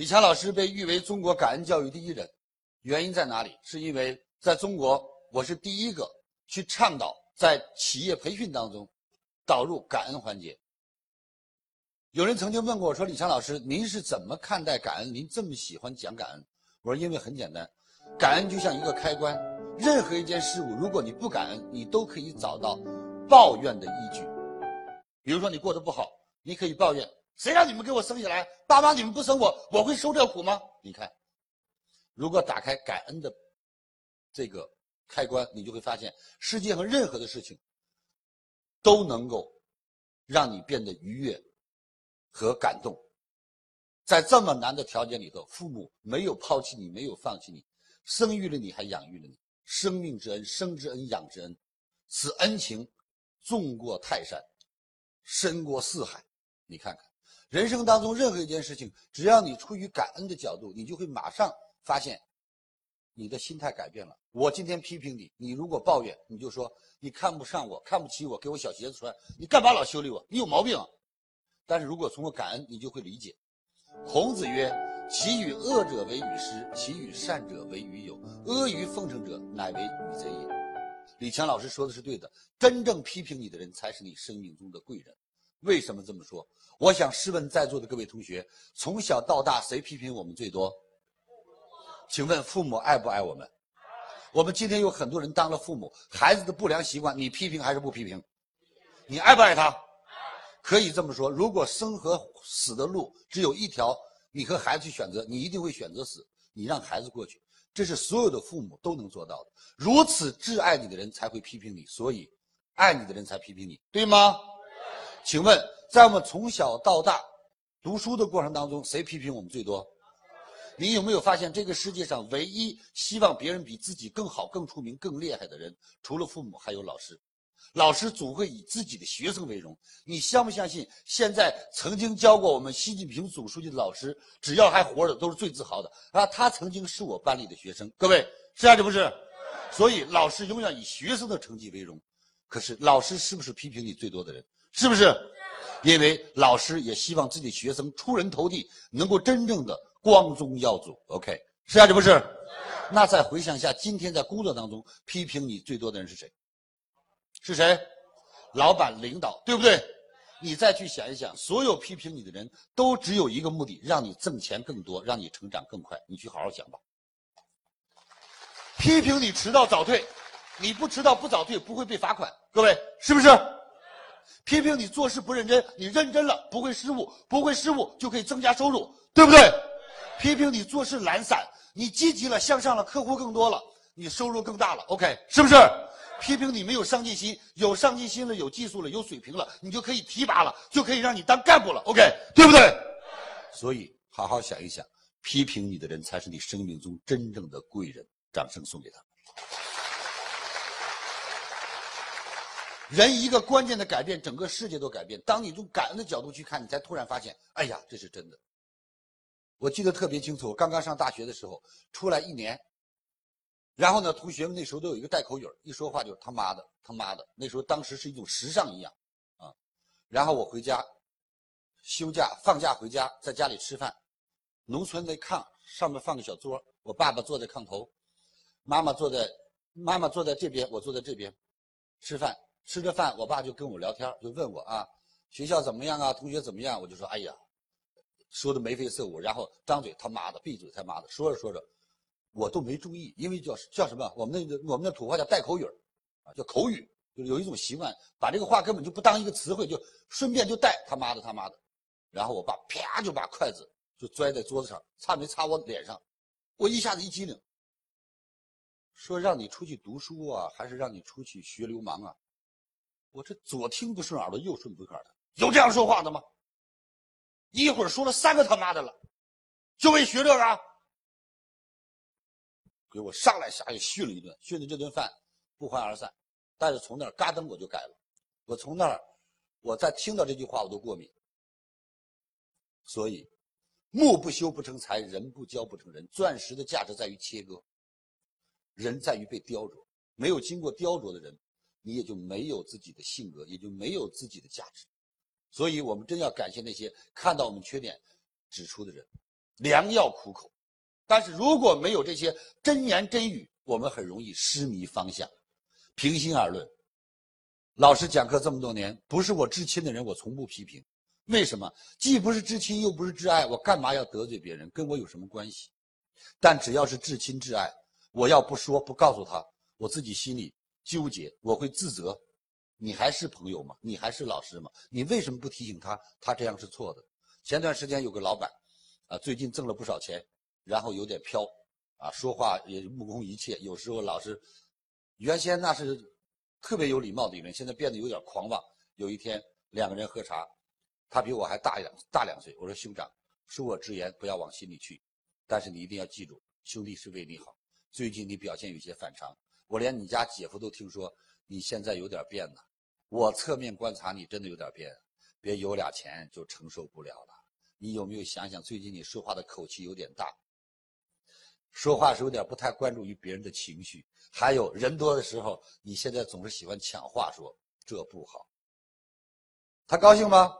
李强老师被誉为中国感恩教育第一人，原因在哪里？是因为在中国，我是第一个去倡导在企业培训当中导入感恩环节。有人曾经问过我说：“李强老师，您是怎么看待感恩？您这么喜欢讲感恩？”我说：“因为很简单，感恩就像一个开关，任何一件事物，如果你不感恩，你都可以找到抱怨的依据。比如说你过得不好，你可以抱怨。”谁让你们给我生下来？爸妈，你们不生我，我会受这苦吗？你看，如果打开感恩的这个开关，你就会发现，世界上任何的事情都能够让你变得愉悦和感动。在这么难的条件里头，父母没有抛弃你，没有放弃你，生育了你，还养育了你，生命之恩，生之恩，养之恩，此恩情重过泰山，深过四海。你看看。人生当中任何一件事情，只要你出于感恩的角度，你就会马上发现，你的心态改变了。我今天批评你，你如果抱怨，你就说你看不上我，看不起我，给我小鞋子穿，你干嘛老修理我？你有毛病。啊！但是如果从我感恩，你就会理解。孔子曰：“其与恶者为与师，其与善者为与友。阿谀奉承者，乃为与贼也。”李强老师说的是对的，真正批评你的人，才是你生命中的贵人。为什么这么说？我想试问在座的各位同学，从小到大谁批评我们最多？请问父母爱不爱我们？我们今天有很多人当了父母，孩子的不良习惯，你批评还是不批评？你爱不爱他？可以这么说，如果生和死的路只有一条，你和孩子去选择，你一定会选择死，你让孩子过去，这是所有的父母都能做到的。如此挚爱你的人才会批评你，所以爱你的人才批评你，对吗？请问，在我们从小到大读书的过程当中，谁批评我们最多？你有没有发现，这个世界上唯一希望别人比自己更好、更出名、更厉害的人，除了父母，还有老师。老师总会以自己的学生为荣。你相不相信？现在曾经教过我们习近平总书记的老师，只要还活着，都是最自豪的啊！他曾经是我班里的学生。各位，是还是不是？所以，老师永远以学生的成绩为荣。可是，老师是不是批评你最多的人？是不是？因为老师也希望自己学生出人头地，能够真正的光宗耀祖。OK，是还是不是？那再回想一下，今天在工作当中批评你最多的人是谁？是谁？老板、领导，对不对？你再去想一想，所有批评你的人都只有一个目的，让你挣钱更多，让你成长更快。你去好好想吧。批评你迟到早退，你不迟到不早退不会被罚款。各位，是不是？批评你做事不认真，你认真了不会失误，不会失误就可以增加收入，对不对？批评你做事懒散，你积极了向上了，客户更多了，你收入更大了，OK，是不是？批评你没有上进心，有上进心了，有技术了，有水平了，你就可以提拔了，就可以让你当干部了，OK，对不对？所以好好想一想，批评你的人才是你生命中真正的贵人。掌声送给他。人一个关键的改变，整个世界都改变。当你从感恩的角度去看，你才突然发现，哎呀，这是真的。我记得特别清楚，我刚刚上大学的时候，出来一年，然后呢，同学们那时候都有一个带口语一说话就是他妈的他妈的，那时候当时是一种时尚一样，啊。然后我回家，休假放假回家，在家里吃饭，农村的炕上面放个小桌，我爸爸坐在炕头，妈妈坐在妈妈坐在这边，我坐在这边，吃饭。吃着饭，我爸就跟我聊天，就问我啊，学校怎么样啊？同学怎么样？我就说，哎呀，说的眉飞色舞，然后张嘴他妈的，闭嘴他妈的，说着说着，我都没注意，因为叫叫什么？我们那我们那土话叫带口语啊，叫口语，就有一种习惯，把这个话根本就不当一个词汇，就顺便就带他妈的他妈的，然后我爸啪就把筷子就拽在桌子上，擦没擦我脸上，我一下子一激灵，说让你出去读书啊，还是让你出去学流氓啊？我这左听不顺耳朵，右顺不顺耳的，有这样说话的吗？一会儿说了三个他妈的了，就为学这个，给我上来下去训了一顿，训的这顿饭不欢而散。但是从那儿嘎噔我就改了，我从那儿，我再听到这句话我都过敏。所以，木不修不成材，人不教不成人。钻石的价值在于切割，人在于被雕琢。没有经过雕琢的人。你也就没有自己的性格，也就没有自己的价值，所以我们真要感谢那些看到我们缺点指出的人。良药苦口。但是如果没有这些真言真语，我们很容易失迷方向。平心而论，老师讲课这么多年，不是我至亲的人，我从不批评。为什么？既不是至亲，又不是挚爱，我干嘛要得罪别人？跟我有什么关系？但只要是至亲至爱，我要不说不告诉他，我自己心里纠结，我会自责。你还是朋友吗？你还是老师吗？你为什么不提醒他？他这样是错的。前段时间有个老板，啊，最近挣了不少钱，然后有点飘，啊，说话也目空一切，有时候老是，原先那是特别有礼貌的人，现在变得有点狂妄。有一天两个人喝茶。他比我还大两大两岁。我说兄长，恕我直言，不要往心里去。但是你一定要记住，兄弟是为你好。最近你表现有些反常，我连你家姐夫都听说你现在有点变了。我侧面观察你，真的有点变。别有俩钱就承受不了了。你有没有想想，最近你说话的口气有点大，说话是有点不太关注于别人的情绪。还有人多的时候，你现在总是喜欢抢话说，这不好。他高兴吗？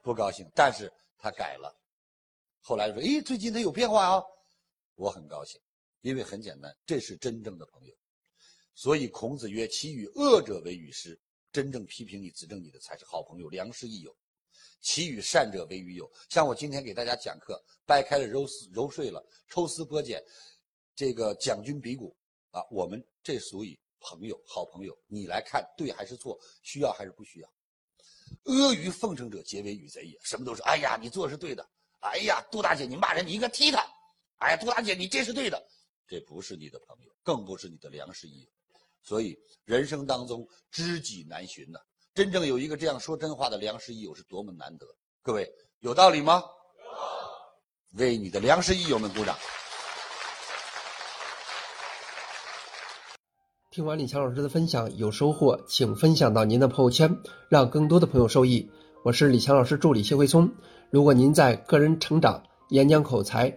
不高兴，但是他改了。后来说：“诶，最近他有变化啊！”我很高兴，因为很简单，这是真正的朋友。所以孔子曰：“其与恶者为与师。”真正批评你、指正你的才是好朋友、良师益友。其与善者为与友。像我今天给大家讲课，掰开了揉丝揉碎了，抽丝剥茧，这个讲军比古啊，我们这属于朋友、好朋友。你来看对还是错？需要还是不需要？阿谀奉承者，皆为与贼也。什么都是，哎呀，你做的是对的。哎呀，杜大姐，你骂人，你应该踢他。哎呀，杜大姐，你这是对的。这不是你的朋友，更不是你的良师益友。所以，人生当中知己难寻呐。真正有一个这样说真话的良师益友，是多么难得。各位，有道理吗？为你的良师益友们鼓掌。听完李强老师的分享，有收获，请分享到您的朋友圈，让更多的朋友受益。我是李强老师助理谢慧聪。如果您在个人成长、演讲口才、